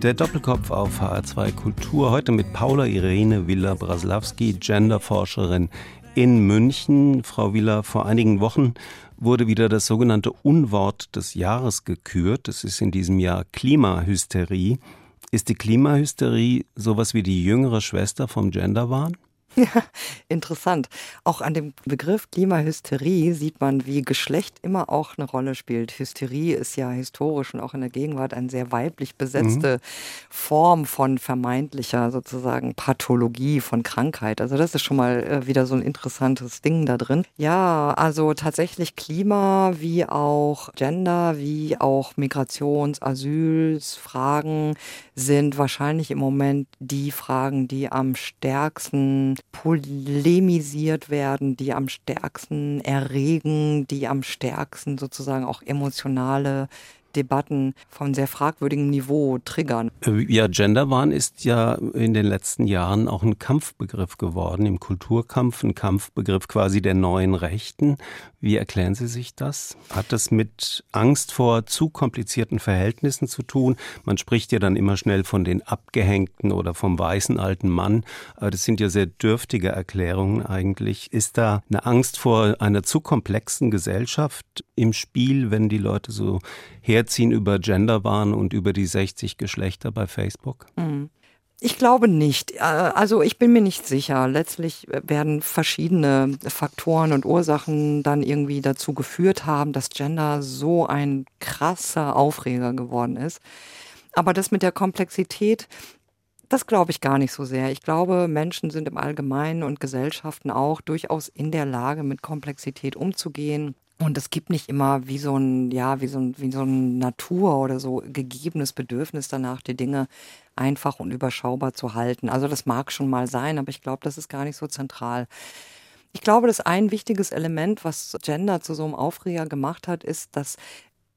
Der Doppelkopf auf HR2 Kultur. Heute mit Paula Irene Villa-Braslawski, Genderforscherin in München. Frau Villa, vor einigen Wochen wurde wieder das sogenannte Unwort des Jahres gekürt. Das ist in diesem Jahr Klimahysterie. Ist die Klimahysterie sowas wie die jüngere Schwester vom Genderwahn? Ja, interessant. Auch an dem Begriff Klimahysterie sieht man, wie Geschlecht immer auch eine Rolle spielt. Hysterie ist ja historisch und auch in der Gegenwart eine sehr weiblich besetzte mhm. Form von vermeintlicher sozusagen Pathologie von Krankheit. Also das ist schon mal äh, wieder so ein interessantes Ding da drin. Ja, also tatsächlich Klima wie auch Gender, wie auch Migrations-, Asylsfragen sind wahrscheinlich im Moment die Fragen, die am stärksten polemisiert werden, die am stärksten erregen, die am stärksten sozusagen auch emotionale Debatten von sehr fragwürdigem Niveau triggern. Äh, ja, Genderwahn ist ja in den letzten Jahren auch ein Kampfbegriff geworden, im Kulturkampf ein Kampfbegriff quasi der neuen Rechten. Wie erklären Sie sich das? Hat das mit Angst vor zu komplizierten Verhältnissen zu tun? Man spricht ja dann immer schnell von den Abgehängten oder vom weißen alten Mann. Das sind ja sehr dürftige Erklärungen eigentlich. Ist da eine Angst vor einer zu komplexen Gesellschaft im Spiel, wenn die Leute so herziehen über Genderwahn und über die 60 Geschlechter bei Facebook? Mhm. Ich glaube nicht. Äh, also ich bin mir nicht sicher. Letztlich werden verschiedene Faktoren und Ursachen dann irgendwie dazu geführt haben, dass Gender so ein krasser Aufreger geworden ist. Aber das mit der Komplexität, Das glaube ich gar nicht so sehr. Ich glaube, Menschen sind im Allgemeinen und Gesellschaften auch durchaus in der Lage, mit Komplexität umzugehen. Und es gibt nicht immer wie so ein, ja, wie so ein, wie so ein Natur oder so gegebenes Bedürfnis danach, die Dinge einfach und überschaubar zu halten. Also das mag schon mal sein, aber ich glaube, das ist gar nicht so zentral. Ich glaube, dass ein wichtiges Element, was Gender zu so einem Aufreger gemacht hat, ist, dass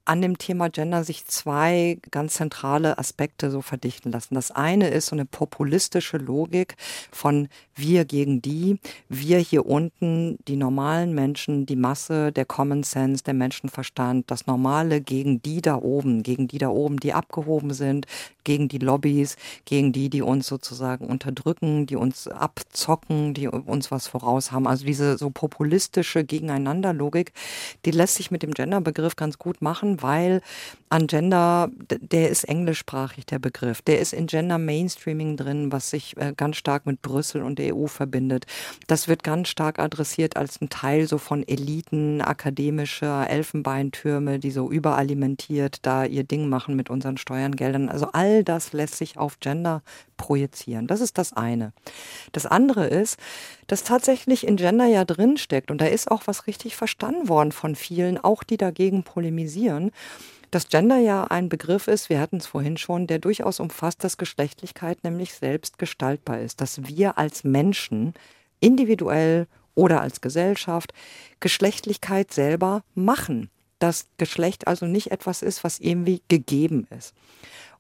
an dem Thema Gender sich zwei ganz zentrale Aspekte so verdichten lassen. Das eine ist so eine populistische Logik von wir gegen die, wir hier unten, die normalen Menschen, die Masse, der Common Sense, der Menschenverstand, das Normale gegen die da oben, gegen die da oben, die abgehoben sind, gegen die Lobbys, gegen die, die uns sozusagen unterdrücken, die uns abzocken, die uns was voraus haben. Also diese so populistische Gegeneinanderlogik, die lässt sich mit dem Genderbegriff ganz gut machen, weil an Gender, der ist englischsprachig, der Begriff. Der ist in Gender Mainstreaming drin, was sich äh, ganz stark mit Brüssel und der EU verbindet. Das wird ganz stark adressiert als ein Teil so von Eliten, akademischer Elfenbeintürme, die so überalimentiert da ihr Ding machen mit unseren Steuergeldern. Also all das lässt sich auf Gender projizieren. Das ist das eine. Das andere ist, dass tatsächlich in Gender ja drinsteckt und da ist auch was richtig verstanden worden von vielen, auch die dagegen polemisieren dass Gender ja ein Begriff ist, wir hatten es vorhin schon, der durchaus umfasst, dass Geschlechtlichkeit nämlich selbst gestaltbar ist, dass wir als Menschen individuell oder als Gesellschaft Geschlechtlichkeit selber machen. Dass Geschlecht also nicht etwas ist, was irgendwie gegeben ist.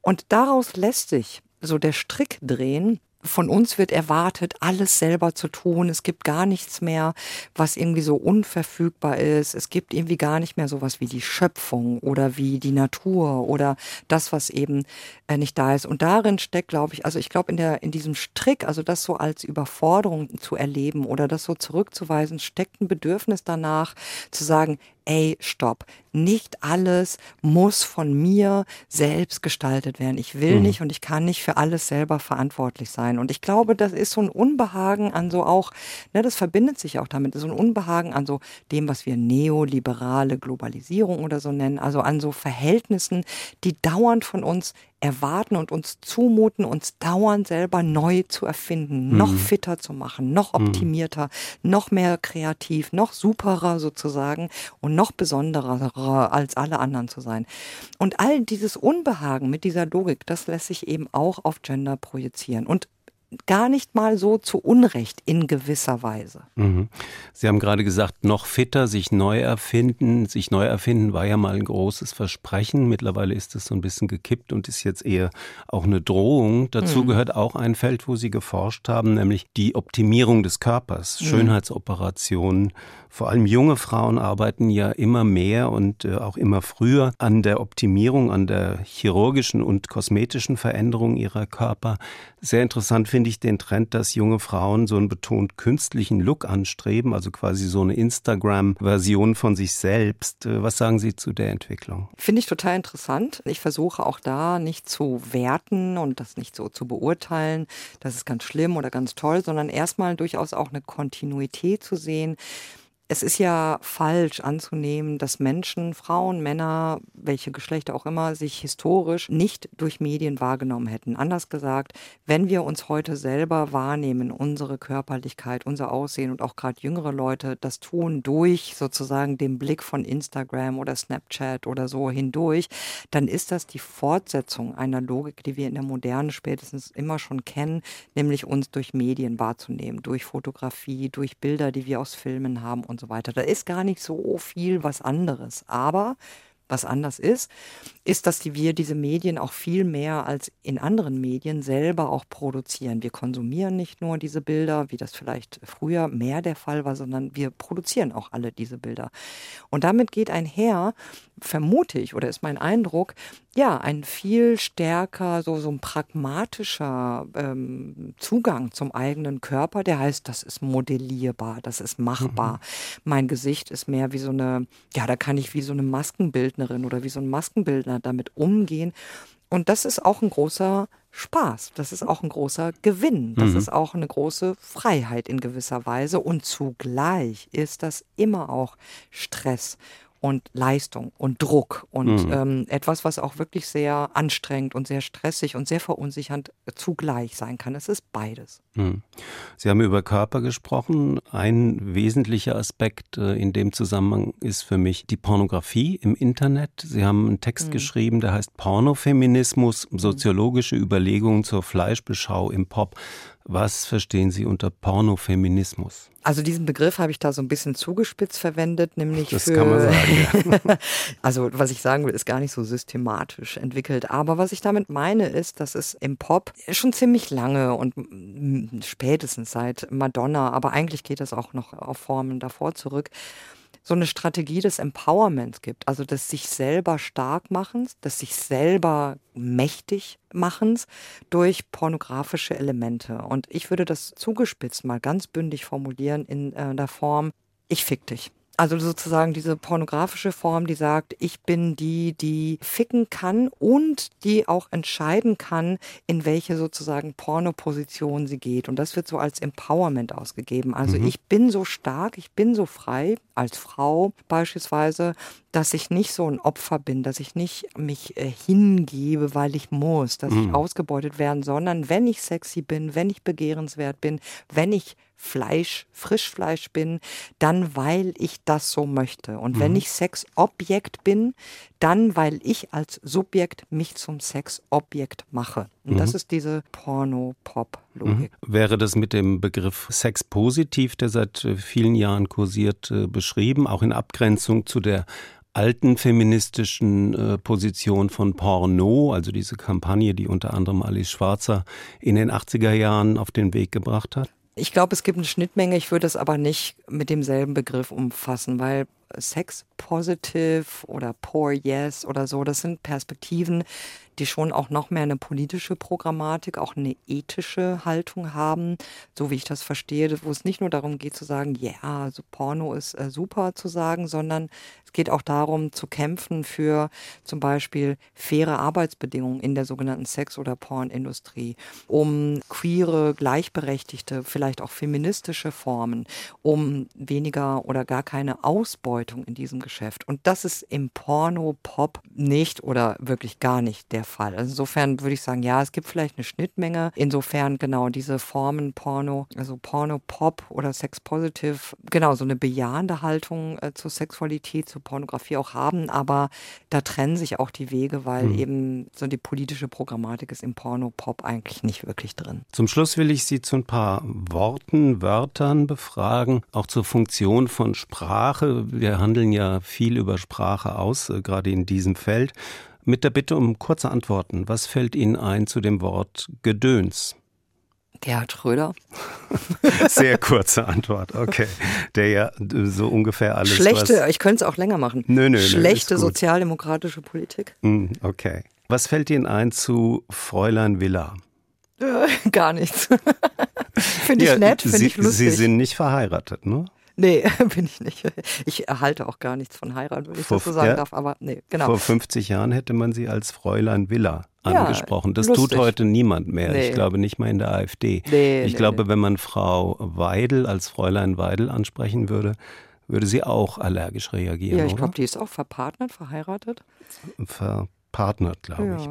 Und daraus lässt sich so der Strick drehen, von uns wird erwartet, alles selber zu tun. Es gibt gar nichts mehr, was irgendwie so unverfügbar ist. Es gibt irgendwie gar nicht mehr sowas wie die Schöpfung oder wie die Natur oder das, was eben äh, nicht da ist. Und darin steckt, glaube ich, also ich glaube in der in diesem Strick, also das so als Überforderung zu erleben oder das so zurückzuweisen, steckt ein Bedürfnis danach zu sagen, ey, stopp. Nicht alles muss von mir selbst gestaltet werden. Ich will mhm. nicht und ich kann nicht für alles selber verantwortlich sein. Und ich glaube, das ist so ein Unbehagen an so auch, ne, das verbindet sich auch damit, so ein Unbehagen an so dem, was wir neoliberale Globalisierung oder so nennen, also an so Verhältnissen, die dauernd von uns erwarten und uns zumuten, uns dauernd selber neu zu erfinden, mhm. noch fitter zu machen, noch mhm. optimierter, mhm. noch mehr kreativ, noch superer sozusagen und noch besonderer als alle anderen zu sein. Und all dieses Unbehagen mit dieser Logik, das lässt sich eben auch auf Gender projizieren. Und gar nicht mal so zu Unrecht in gewisser Weise. Mhm. Sie haben gerade gesagt, noch fitter, sich neu erfinden. Sich neu erfinden war ja mal ein großes Versprechen. Mittlerweile ist es so ein bisschen gekippt und ist jetzt eher auch eine Drohung. Dazu mhm. gehört auch ein Feld, wo Sie geforscht haben, nämlich die Optimierung des Körpers, mhm. Schönheitsoperationen. Vor allem junge Frauen arbeiten ja immer mehr und äh, auch immer früher an der Optimierung, an der chirurgischen und kosmetischen Veränderung ihrer Körper. Sehr interessant finde ich den Trend, dass junge Frauen so einen betont künstlichen Look anstreben, also quasi so eine Instagram-Version von sich selbst. Äh, was sagen Sie zu der Entwicklung? Finde ich total interessant. Ich versuche auch da nicht zu werten und das nicht so zu beurteilen, das ist ganz schlimm oder ganz toll, sondern erstmal durchaus auch eine Kontinuität zu sehen es ist ja falsch anzunehmen, dass Menschen, Frauen, Männer, welche Geschlechter auch immer, sich historisch nicht durch Medien wahrgenommen hätten. Anders gesagt, wenn wir uns heute selber wahrnehmen, unsere Körperlichkeit, unser Aussehen und auch gerade jüngere Leute das tun durch sozusagen den Blick von Instagram oder Snapchat oder so hindurch, dann ist das die Fortsetzung einer Logik, die wir in der Moderne spätestens immer schon kennen, nämlich uns durch Medien wahrzunehmen, durch Fotografie, durch Bilder, die wir aus Filmen haben und so weiter. Da ist gar nicht so viel was anderes. Aber was anders ist, ist, dass wir diese Medien auch viel mehr als in anderen Medien selber auch produzieren. Wir konsumieren nicht nur diese Bilder, wie das vielleicht früher mehr der Fall war, sondern wir produzieren auch alle diese Bilder. Und damit geht einher, vermute ich, oder ist mein Eindruck, ja, ein viel stärker, so, so ein pragmatischer ähm, Zugang zum eigenen Körper, der heißt, das ist modellierbar, das ist machbar. Mhm. Mein Gesicht ist mehr wie so eine, ja, da kann ich wie so eine Maskenbildnerin oder wie so ein Maskenbildner damit umgehen. Und das ist auch ein großer Spaß. Das ist auch ein großer Gewinn. Das mhm. ist auch eine große Freiheit in gewisser Weise. Und zugleich ist das immer auch Stress und Leistung und Druck und mhm. ähm, etwas, was auch wirklich sehr anstrengend und sehr stressig und sehr verunsichernd zugleich sein kann. Es ist beides. Mhm. Sie haben über Körper gesprochen. Ein wesentlicher Aspekt äh, in dem Zusammenhang ist für mich die Pornografie im Internet. Sie haben einen Text mhm. geschrieben, der heißt Pornofeminismus, mhm. soziologische Überlegungen zur Fleischbeschau im Pop. Was verstehen Sie unter Pornofeminismus? Also diesen Begriff habe ich da so ein bisschen zugespitzt verwendet, nämlich das für, kann man sagen. Ja. also was ich sagen will, ist gar nicht so systematisch entwickelt. Aber was ich damit meine, ist, dass es im Pop schon ziemlich lange und spätestens seit Madonna, aber eigentlich geht das auch noch auf Formen davor zurück, so eine Strategie des Empowerments gibt, also des sich selber stark machens, des sich selber mächtig machens durch pornografische Elemente. Und ich würde das zugespitzt mal ganz bündig formulieren in äh, der Form, ich fick dich. Also sozusagen diese pornografische Form, die sagt, ich bin die, die ficken kann und die auch entscheiden kann, in welche sozusagen Pornoposition sie geht. Und das wird so als Empowerment ausgegeben. Also mhm. ich bin so stark, ich bin so frei, als Frau beispielsweise, dass ich nicht so ein Opfer bin, dass ich nicht mich äh, hingebe, weil ich muss, dass mhm. ich ausgebeutet werden, sondern wenn ich sexy bin, wenn ich begehrenswert bin, wenn ich Fleisch, Frischfleisch bin, dann weil ich das so möchte. Und mhm. wenn ich Sexobjekt bin, dann weil ich als Subjekt mich zum Sexobjekt mache. Und mhm. das ist diese Porno-Pop-Logik. Mhm. Wäre das mit dem Begriff Sex positiv, der seit äh, vielen Jahren kursiert, äh, beschrieben, auch in Abgrenzung zu der alten feministischen äh, Position von Porno, also diese Kampagne, die unter anderem Alice Schwarzer in den 80er Jahren auf den Weg gebracht hat? Ich glaube, es gibt eine Schnittmenge. Ich würde es aber nicht mit demselben Begriff umfassen, weil Sex Positive oder Poor Yes oder so, das sind Perspektiven, die schon auch noch mehr eine politische Programmatik, auch eine ethische Haltung haben, so wie ich das verstehe, wo es nicht nur darum geht zu sagen, ja, yeah, also Porno ist äh, super zu sagen, sondern es geht auch darum zu kämpfen für zum Beispiel faire Arbeitsbedingungen in der sogenannten Sex- oder Pornindustrie, um queere, gleichberechtigte, vielleicht auch feministische Formen, um weniger oder gar keine Ausbeutung in diesem Geschäft. Und das ist im Porno-Pop nicht oder wirklich gar nicht der Fall. Also insofern würde ich sagen, ja, es gibt vielleicht eine Schnittmenge. Insofern genau diese Formen Porno, also Porno, Pop oder Sex Positive, genau so eine bejahende Haltung äh, zur Sexualität, zur Pornografie auch haben. Aber da trennen sich auch die Wege, weil mhm. eben so die politische Programmatik ist im Porno, Pop eigentlich nicht wirklich drin. Zum Schluss will ich Sie zu ein paar Worten, Wörtern befragen, auch zur Funktion von Sprache. Wir handeln ja viel über Sprache aus, äh, gerade in diesem Feld. Mit der Bitte um kurze Antworten. Was fällt Ihnen ein zu dem Wort Gedöns? Gerhard Schröder. Sehr kurze Antwort, okay. Der ja so ungefähr alles. Schlechte, ich könnte es auch länger machen. Nö, nö, Schlechte nö, sozialdemokratische Politik. Hm, okay. Was fällt Ihnen ein zu Fräulein Villa? Gar nichts. finde ich ja, nett, finde ich lustig. Sie sind nicht verheiratet, ne? Nee, bin ich nicht. Ich erhalte auch gar nichts von Heirat, wenn ich Vor, das so sagen ja, darf, aber nee, genau. Vor 50 Jahren hätte man sie als Fräulein Villa angesprochen. Ja, das lustig. tut heute niemand mehr. Nee. Ich glaube nicht mal in der AfD. Nee, ich nee, glaube, wenn man Frau Weidel als Fräulein Weidel ansprechen würde, würde sie auch allergisch reagieren. Ja, ich glaube, die ist auch verpartnert, verheiratet. Verpartnert, glaube ich.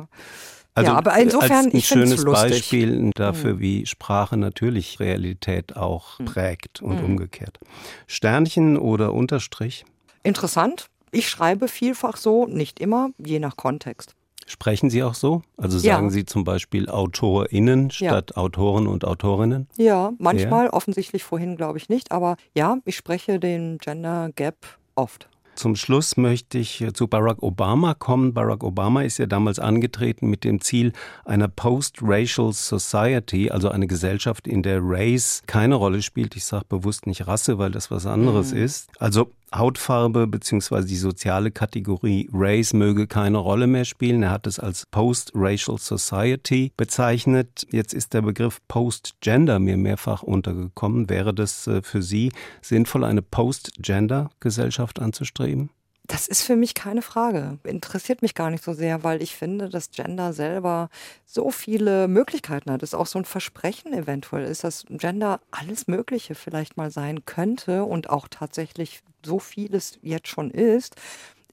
Also ja, aber insofern, als ein schönes Beispiel dafür, mhm. wie Sprache natürlich Realität auch mhm. prägt und mhm. umgekehrt. Sternchen oder Unterstrich? Interessant. Ich schreibe vielfach so, nicht immer, je nach Kontext. Sprechen Sie auch so? Also sagen ja. Sie zum Beispiel AutorInnen statt ja. Autoren und Autorinnen? Ja, manchmal, ja. offensichtlich vorhin glaube ich nicht, aber ja, ich spreche den Gender Gap oft. Zum Schluss möchte ich zu Barack Obama kommen. Barack Obama ist ja damals angetreten mit dem Ziel einer Post-Racial Society, also eine Gesellschaft, in der Race keine Rolle spielt. Ich sage bewusst nicht Rasse, weil das was anderes mhm. ist. Also Hautfarbe bzw. die soziale Kategorie Race möge keine Rolle mehr spielen. Er hat es als Post-Racial Society bezeichnet. Jetzt ist der Begriff Post-Gender mir mehrfach untergekommen. Wäre das äh, für Sie sinnvoll, eine Post-Gender-Gesellschaft anzustreben? Das ist für mich keine Frage. Interessiert mich gar nicht so sehr, weil ich finde, dass Gender selber so viele Möglichkeiten hat. Es ist auch so ein Versprechen eventuell ist, dass Gender alles Mögliche vielleicht mal sein könnte und auch tatsächlich so vieles jetzt schon ist.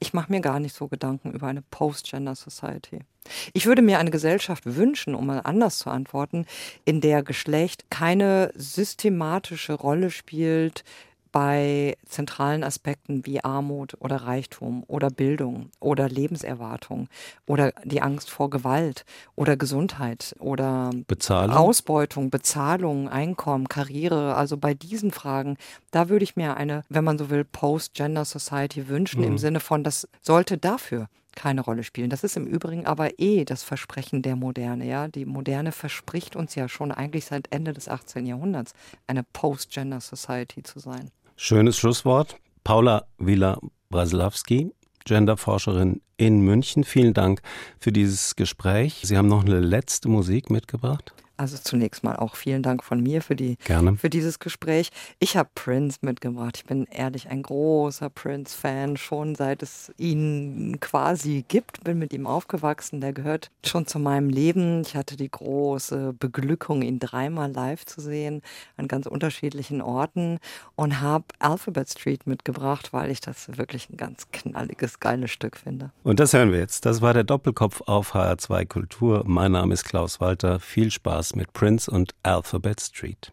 Ich mache mir gar nicht so Gedanken über eine Post-Gender Society. Ich würde mir eine Gesellschaft wünschen, um mal anders zu antworten, in der Geschlecht keine systematische Rolle spielt, bei zentralen Aspekten wie Armut oder Reichtum oder Bildung oder Lebenserwartung oder die Angst vor Gewalt oder Gesundheit oder Bezahlung. Ausbeutung, Bezahlung, Einkommen, Karriere. Also bei diesen Fragen, da würde ich mir eine, wenn man so will, Post-Gender Society wünschen mhm. im Sinne von, das sollte dafür keine Rolle spielen. Das ist im Übrigen aber eh das Versprechen der Moderne. Ja, die Moderne verspricht uns ja schon eigentlich seit Ende des 18. Jahrhunderts eine Post-Gender Society zu sein. Schönes Schlusswort. Paula Wieler-Braslawski, Genderforscherin in München. Vielen Dank für dieses Gespräch. Sie haben noch eine letzte Musik mitgebracht. Also zunächst mal auch vielen Dank von mir für, die, Gerne. für dieses Gespräch. Ich habe Prince mitgebracht. Ich bin ehrlich ein großer Prince-Fan, schon seit es ihn quasi gibt. Bin mit ihm aufgewachsen. Der gehört schon zu meinem Leben. Ich hatte die große Beglückung, ihn dreimal live zu sehen an ganz unterschiedlichen Orten und habe Alphabet Street mitgebracht, weil ich das wirklich ein ganz knalliges, geiles Stück finde. Und das hören wir jetzt. Das war der Doppelkopf auf HR2 Kultur. Mein Name ist Klaus Walter. Viel Spaß mit Prince und Alphabet Street.